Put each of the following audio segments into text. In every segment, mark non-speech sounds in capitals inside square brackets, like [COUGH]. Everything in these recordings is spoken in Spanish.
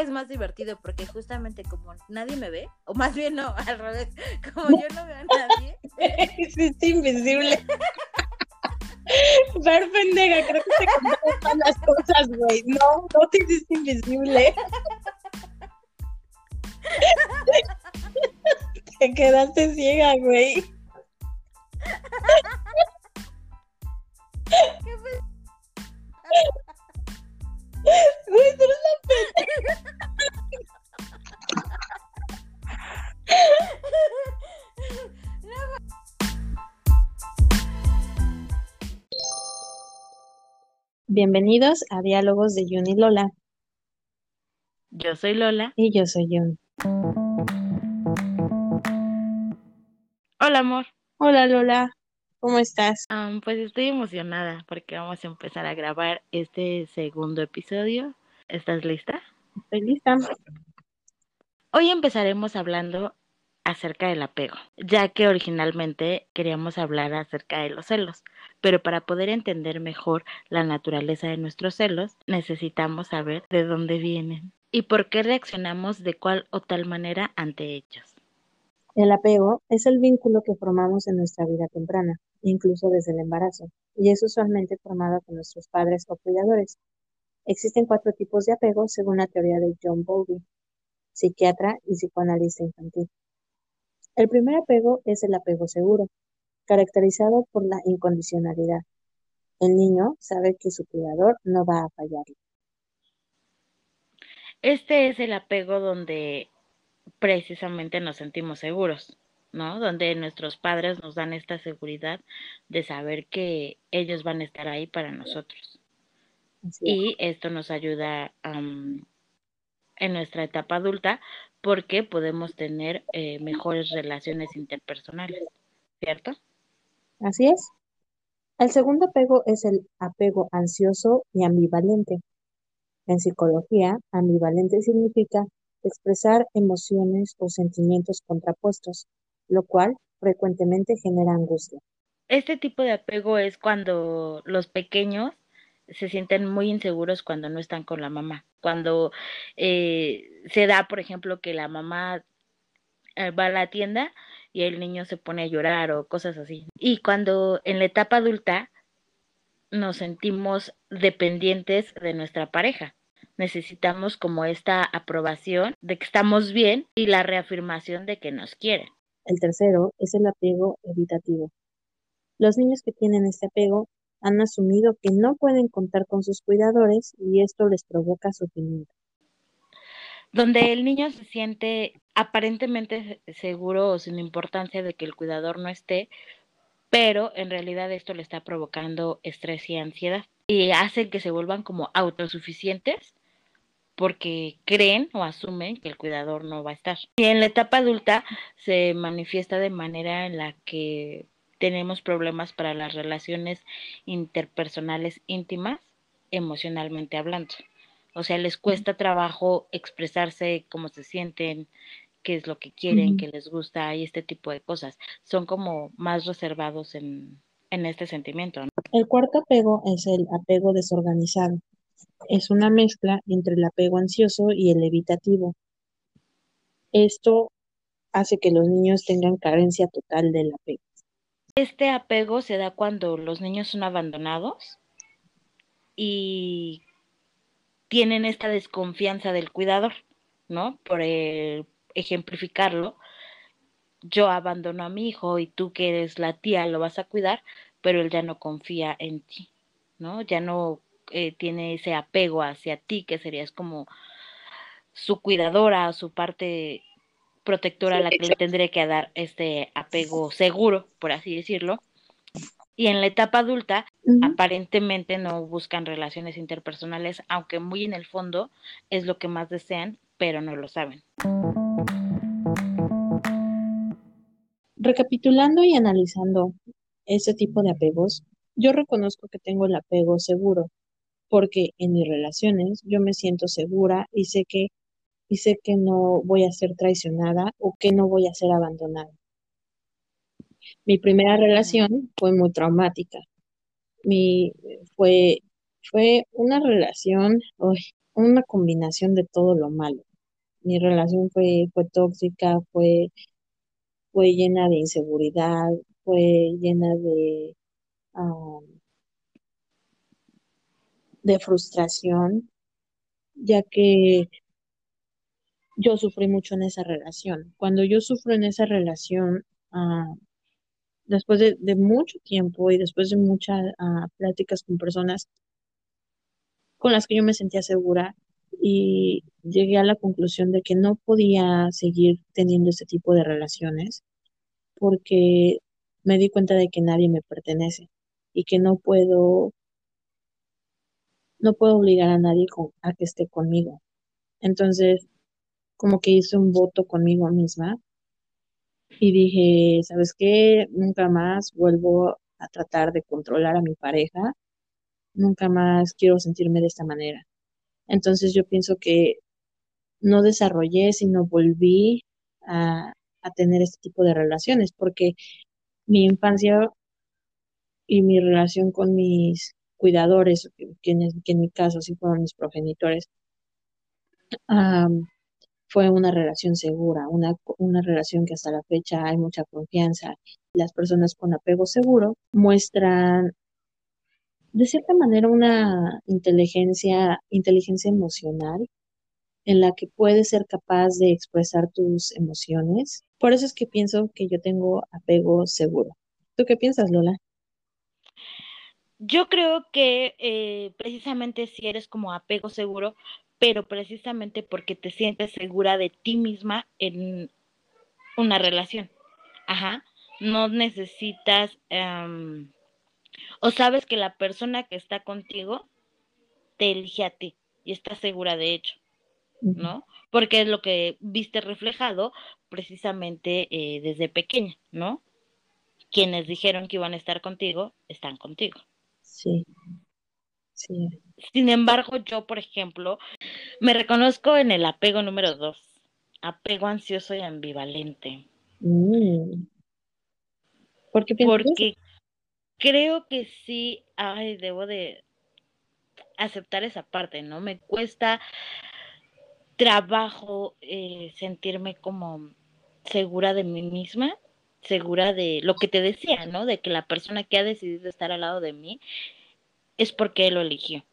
es más divertido porque justamente como nadie me ve, o más bien no, [LAUGHS] al revés, como yo no veo a nadie. [LAUGHS] es invisible. [LAUGHS] Ver pendeja, creo que te contaron todas las cosas, güey. No, no te hiciste invisible. te quedaste ciega, güey. ¿Qué Bienvenidos a Diálogos de Jun y Lola. Yo soy Lola. Y yo soy Jun. Hola, amor. Hola, Lola. ¿Cómo estás? pues estoy emocionada porque vamos a empezar a grabar este segundo episodio. ¿Estás lista? Estoy lista. Hoy empezaremos hablando acerca del apego, ya que originalmente queríamos hablar acerca de los celos, pero para poder entender mejor la naturaleza de nuestros celos, necesitamos saber de dónde vienen y por qué reaccionamos de cual o tal manera ante ellos. El apego es el vínculo que formamos en nuestra vida temprana, incluso desde el embarazo, y es usualmente formado con nuestros padres o cuidadores. Existen cuatro tipos de apego según la teoría de John Bowlby, psiquiatra y psicoanalista infantil. El primer apego es el apego seguro, caracterizado por la incondicionalidad. El niño sabe que su cuidador no va a fallarle. Este es el apego donde precisamente nos sentimos seguros, ¿no? Donde nuestros padres nos dan esta seguridad de saber que ellos van a estar ahí para nosotros. Y esto nos ayuda en nuestra etapa adulta porque podemos tener eh, mejores relaciones interpersonales, ¿cierto? Así es. El segundo apego es el apego ansioso y ambivalente. En psicología, ambivalente significa expresar emociones o sentimientos contrapuestos, lo cual frecuentemente genera angustia. Este tipo de apego es cuando los pequeños se sienten muy inseguros cuando no están con la mamá. Cuando eh, se da, por ejemplo, que la mamá eh, va a la tienda y el niño se pone a llorar o cosas así. Y cuando en la etapa adulta nos sentimos dependientes de nuestra pareja. Necesitamos como esta aprobación de que estamos bien y la reafirmación de que nos quieren. El tercero es el apego evitativo. Los niños que tienen este apego han asumido que no pueden contar con sus cuidadores y esto les provoca sufrimiento. Donde el niño se siente aparentemente seguro o sin importancia de que el cuidador no esté, pero en realidad esto le está provocando estrés y ansiedad y hace que se vuelvan como autosuficientes porque creen o asumen que el cuidador no va a estar. Y en la etapa adulta se manifiesta de manera en la que tenemos problemas para las relaciones interpersonales íntimas, emocionalmente hablando. O sea, les cuesta trabajo expresarse cómo se sienten, qué es lo que quieren, qué les gusta y este tipo de cosas. Son como más reservados en, en este sentimiento. El cuarto apego es el apego desorganizado. Es una mezcla entre el apego ansioso y el evitativo. Esto hace que los niños tengan carencia total del apego. Este apego se da cuando los niños son abandonados y tienen esta desconfianza del cuidador, ¿no? Por ejemplificarlo, yo abandono a mi hijo y tú que eres la tía lo vas a cuidar, pero él ya no confía en ti, ¿no? Ya no eh, tiene ese apego hacia ti, que serías como su cuidadora, su parte protectora a la que le tendré que dar este apego seguro, por así decirlo. Y en la etapa adulta, aparentemente no buscan relaciones interpersonales, aunque muy en el fondo es lo que más desean, pero no lo saben. Recapitulando y analizando ese tipo de apegos, yo reconozco que tengo el apego seguro, porque en mis relaciones yo me siento segura y sé que y sé que no voy a ser traicionada o que no voy a ser abandonada. Mi primera relación fue muy traumática. Mi, fue, fue una relación una combinación de todo lo malo. Mi relación fue, fue tóxica, fue, fue llena de inseguridad, fue llena de, de frustración, ya que yo sufrí mucho en esa relación. Cuando yo sufro en esa relación, uh, después de, mucho tiempo y después de muchas uh, pláticas con personas con las que yo me sentía segura y llegué a la conclusión de que no podía seguir teniendo este tipo de relaciones porque me di cuenta de que nadie me pertenece y que no puedo no puedo obligar a nadie a que esté conmigo. Entonces, como que hice un voto conmigo misma y dije, ¿sabes qué? Nunca más vuelvo a tratar de controlar a mi pareja, nunca más quiero sentirme de esta manera. Entonces yo pienso que no desarrollé, sino volví a, tener este tipo de relaciones, porque mi infancia y mi relación con mis cuidadores, que en, que en mi caso sí fueron mis progenitores, um, fue una relación segura, una, una relación que hasta la fecha hay mucha confianza. Las personas con apego seguro muestran de cierta manera una inteligencia, inteligencia emocional en la que puedes ser capaz de expresar tus emociones. Por eso es que pienso que yo tengo apego seguro. ¿Tú qué piensas, Lola? Yo creo que eh, precisamente si eres como apego seguro, pero precisamente porque te sientes segura de ti misma en una relación. Ajá. No necesitas um, o sabes que la persona que está contigo te elige a ti y está segura de hecho, ¿no? Porque es lo que viste reflejado precisamente eh, desde pequeña, ¿no? Quienes dijeron que iban a estar contigo, están contigo. Sí. Sí. Sin embargo, yo, por ejemplo, me reconozco en el apego número dos, apego ansioso y ambivalente. Mm. ¿Por qué Porque? Creo que sí, ay, debo de aceptar esa parte, ¿no? Me cuesta trabajo eh, sentirme como segura de mí misma, segura de lo que te decía, ¿no? De que la persona que ha decidido estar al lado de mí es porque él lo eligió,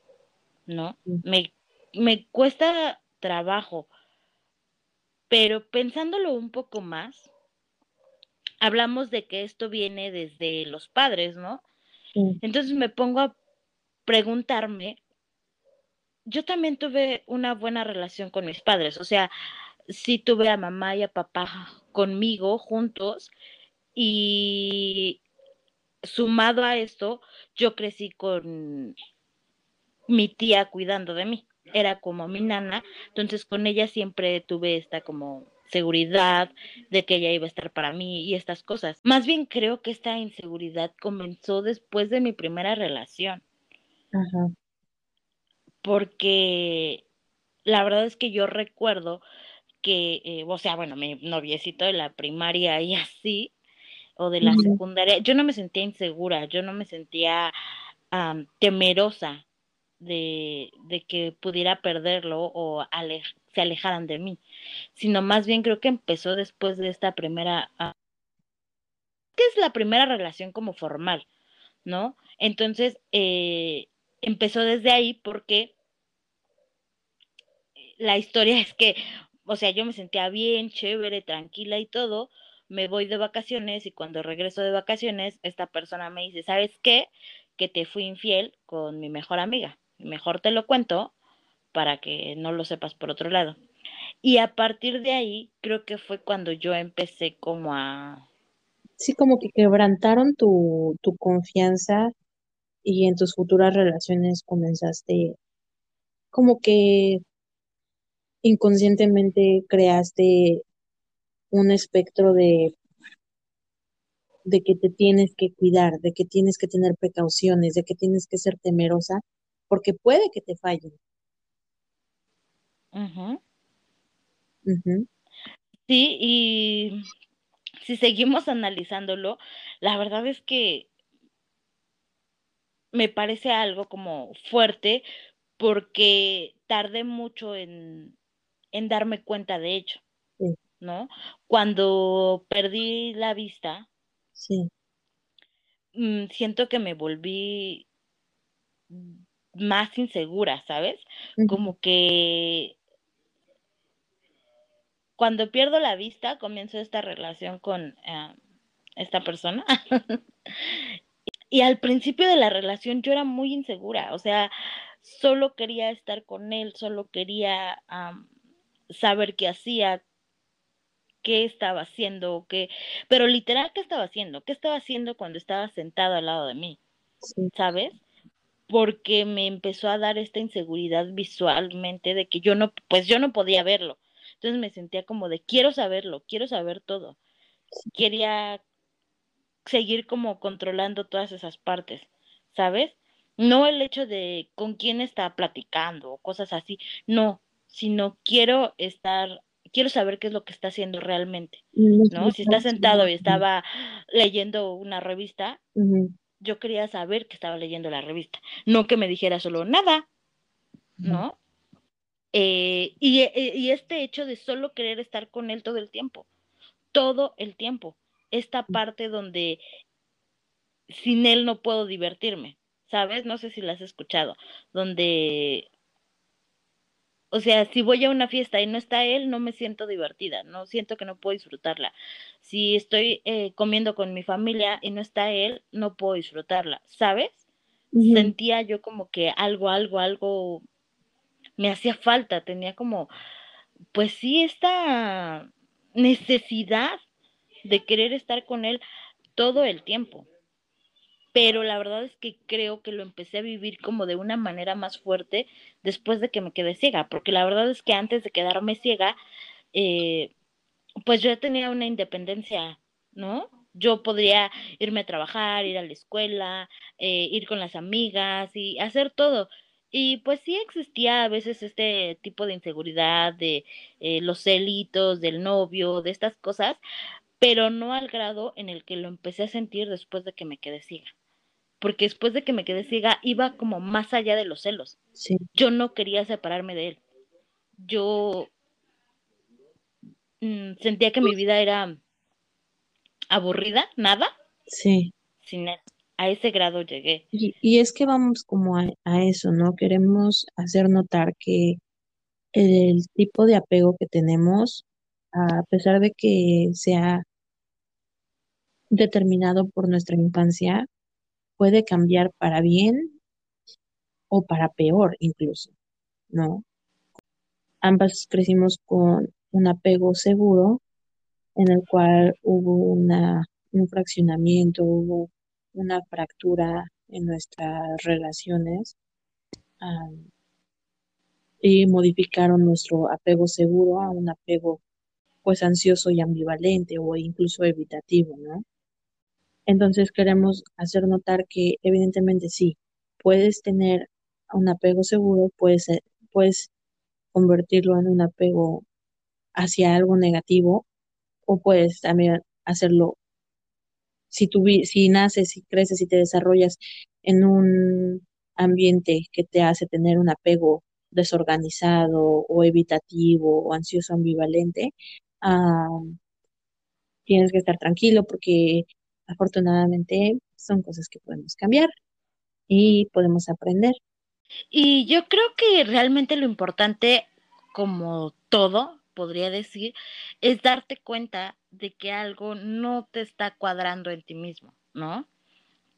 ¿no? Me, me cuesta trabajo, pero pensándolo un poco más, hablamos de que esto viene desde los padres, ¿no? Sí. Entonces me pongo a preguntarme, yo también tuve una buena relación con mis padres, o sea, sí tuve a mamá y a papá conmigo juntos y sumado a esto, yo crecí con mi tía cuidando de mí, era como mi nana, entonces con ella siempre tuve esta como seguridad de que ella iba a estar para mí y estas cosas. Más bien creo que esta inseguridad comenzó después de mi primera relación. Ajá. Porque la verdad es que yo recuerdo que, eh, o sea, bueno, mi noviecito de la primaria y así, o de la uh -huh. secundaria, yo no me sentía insegura, yo no me sentía um, temerosa de, de, que pudiera perderlo o ale se alejaran de mí, sino más bien creo que empezó después de esta primera, uh, que es la primera relación como formal, ¿no? Entonces, eh, empezó desde ahí porque la historia [LAUGHS] es que, o sea, yo me sentía bien, chévere, tranquila y todo, me voy de vacaciones y cuando regreso de vacaciones, esta persona me dice, ¿sabes qué? Que te fui infiel con mi mejor amiga. Mejor te lo cuento para que no lo sepas por otro lado. Y a partir de ahí, creo que fue cuando yo empecé como a... Sí, como que quebrantaron tu, tu confianza y en tus futuras relaciones comenzaste como que inconscientemente creaste un espectro de, de que te tienes que cuidar, de que tienes que tener precauciones, de que tienes que ser temerosa, porque puede que te fallen. Sí, y si seguimos analizándolo, la verdad es que me parece algo como fuerte porque tardé mucho en, en darme cuenta de ello, ¿no? Cuando perdí la vista, sí. Mm, siento que me volví más insegura, ¿sabes? Como que cuando pierdo la vista, comienzo esta relación con eh, esta persona. [LAUGHS] y al principio de la relación yo era muy insegura, o sea, solo quería estar con él, solo quería saber qué hacía, qué estaba haciendo, qué, pero literal, ¿qué estaba haciendo? ¿Qué estaba haciendo cuando estaba sentado al lado de mí? ¿Sabes? Porque me empezó a dar esta inseguridad visualmente de que yo no, pues yo no podía verlo. Entonces me sentía como de, quiero saberlo, quiero saber todo. Quería seguir como controlando todas esas partes, ¿sabes? No el hecho de con quién está platicando o cosas así, no, sino quiero estar, quiero saber qué es lo que está haciendo realmente, ¿no? Si está sentado y estaba leyendo una revista, yo quería saber que estaba leyendo la revista, no que me dijera solo nada, ¿no? Eh, y, eh, y, este hecho de solo querer estar con él todo el tiempo, todo el tiempo, esta parte donde sin él no puedo divertirme, ¿sabes? No sé si la has escuchado, donde, o sea, si voy a una fiesta y no está él, no me siento divertida, no siento que no puedo disfrutarla. Si estoy eh, comiendo con mi familia y no está él, no puedo disfrutarla, ¿sabes? Sentía yo como que algo, algo, algo me hacía falta, tenía como, pues sí, esta necesidad de querer estar con él todo el tiempo. Pero la verdad es que creo que lo empecé a vivir como de una manera más fuerte después de que me quedé ciega, porque la verdad es que antes de quedarme ciega, eh, pues yo tenía una independencia, ¿no? Yo podría irme a trabajar, ir a la escuela, eh, ir con las amigas y hacer todo. Y pues sí existía a veces este tipo de inseguridad de eh, los celitos del novio, de estas cosas, pero no al grado en el que lo empecé a sentir después de que me quedé ciega. Porque después de que me quedé ciega iba como más allá de los celos. Sí. Yo no quería separarme de él. Yo mm, sentía que mi vida era aburrida, nada. Sí. Sin él a ese grado llegué. Y, es que vamos como a, eso, ¿no? Queremos hacer notar que el tipo de apego que tenemos, a pesar de que sea determinado por nuestra infancia, puede cambiar para bien o para peor incluso, ¿no? Ambas crecimos con un apego seguro en el cual hubo una, un fraccionamiento, hubo una fractura en nuestras relaciones y modificaron nuestro apego seguro a un apego pues ansioso y ambivalente o incluso evitativo, ¿no? Entonces queremos hacer notar que evidentemente sí, puedes tener un apego seguro, puedes, puedes convertirlo en un apego hacia algo negativo o puedes también hacerlo si, tú, si naces, y creces y te desarrollas en un ambiente que te hace tener un apego desorganizado o evitativo o ansioso ambivalente, tienes que estar tranquilo porque afortunadamente son cosas que podemos cambiar y podemos aprender. Y yo creo que realmente lo importante, como todo, podría decir, es darte cuenta de que algo no te está cuadrando en ti mismo, ¿no?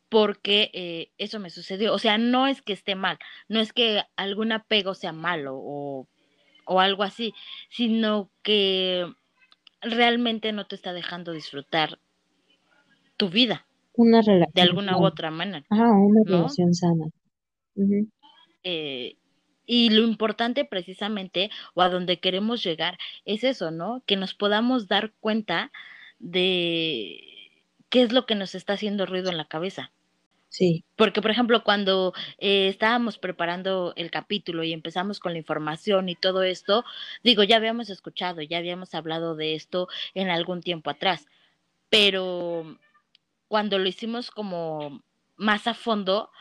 Porque eh, eso me sucedió. O sea, no es que esté mal, no es que algún apego sea malo o, o algo así, sino que realmente no te está dejando disfrutar tu vida. Una relación. De alguna u otra manera. Ah, una relación sana. eh, y lo importante precisamente, o a donde queremos llegar, es eso, ¿no? Que nos podamos dar cuenta de qué es lo que nos está haciendo ruido en la cabeza. Sí. Porque, por ejemplo, cuando eh, estábamos preparando el capítulo y empezamos con la información y todo esto, digo, ya habíamos escuchado, ya habíamos hablado de esto en algún tiempo atrás, pero cuando lo hicimos como más a fondo,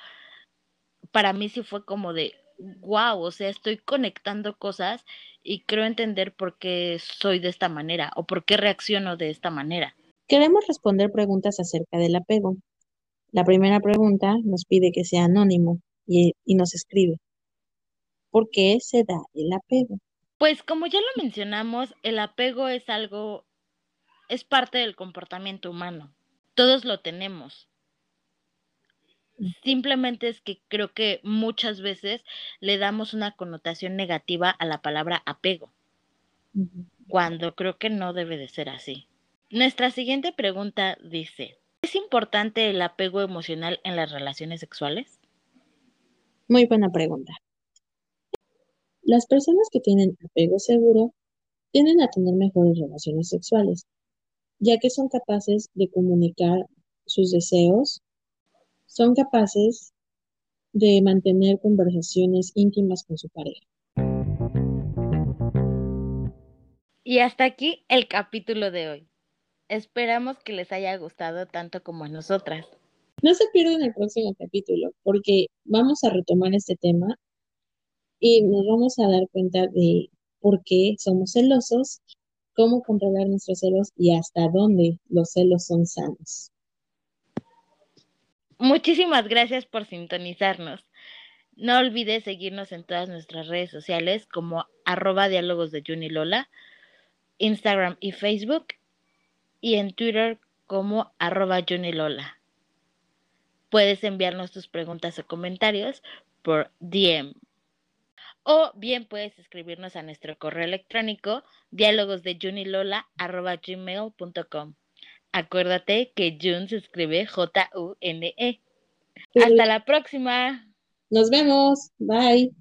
para mí sí fue como de, wow, o sea, estoy conectando cosas y creo entender por qué soy de esta manera o por qué reacciono de esta manera. Queremos responder preguntas acerca del apego. La primera pregunta nos pide que sea anónimo y, y nos escribe. ¿Por qué se da el apego? Pues como ya lo mencionamos, el apego es algo, es parte del comportamiento humano. Todos lo tenemos. Simplemente es que creo que muchas veces le damos una connotación negativa a la palabra apego, cuando creo que no debe de ser así. Nuestra siguiente pregunta dice, ¿es importante el apego emocional en las relaciones sexuales? Muy buena pregunta. Las personas que tienen apego seguro tienden a tener mejores relaciones sexuales, ya que son capaces de comunicar sus deseos, son capaces de mantener conversaciones íntimas con su pareja. Y hasta aquí el capítulo de hoy. Esperamos que les haya gustado tanto como a nosotras. No se pierdan el próximo capítulo porque vamos a retomar este tema y nos vamos a dar cuenta de por qué somos celosos, cómo controlar nuestros celos y hasta dónde los celos son sanos. Muchísimas gracias por sintonizarnos. No olvides seguirnos en todas nuestras redes sociales como arroba diálogos de Juni Lola, Instagram y Facebook, y en Twitter como arroba. Puedes enviarnos tus preguntas o comentarios por DM o bien puedes escribirnos a nuestro correo electrónico diálogosdejunilola.gmail.com. Acuérdate que June se escribe J-U-N-E. Hasta la próxima. Nos vemos. Bye.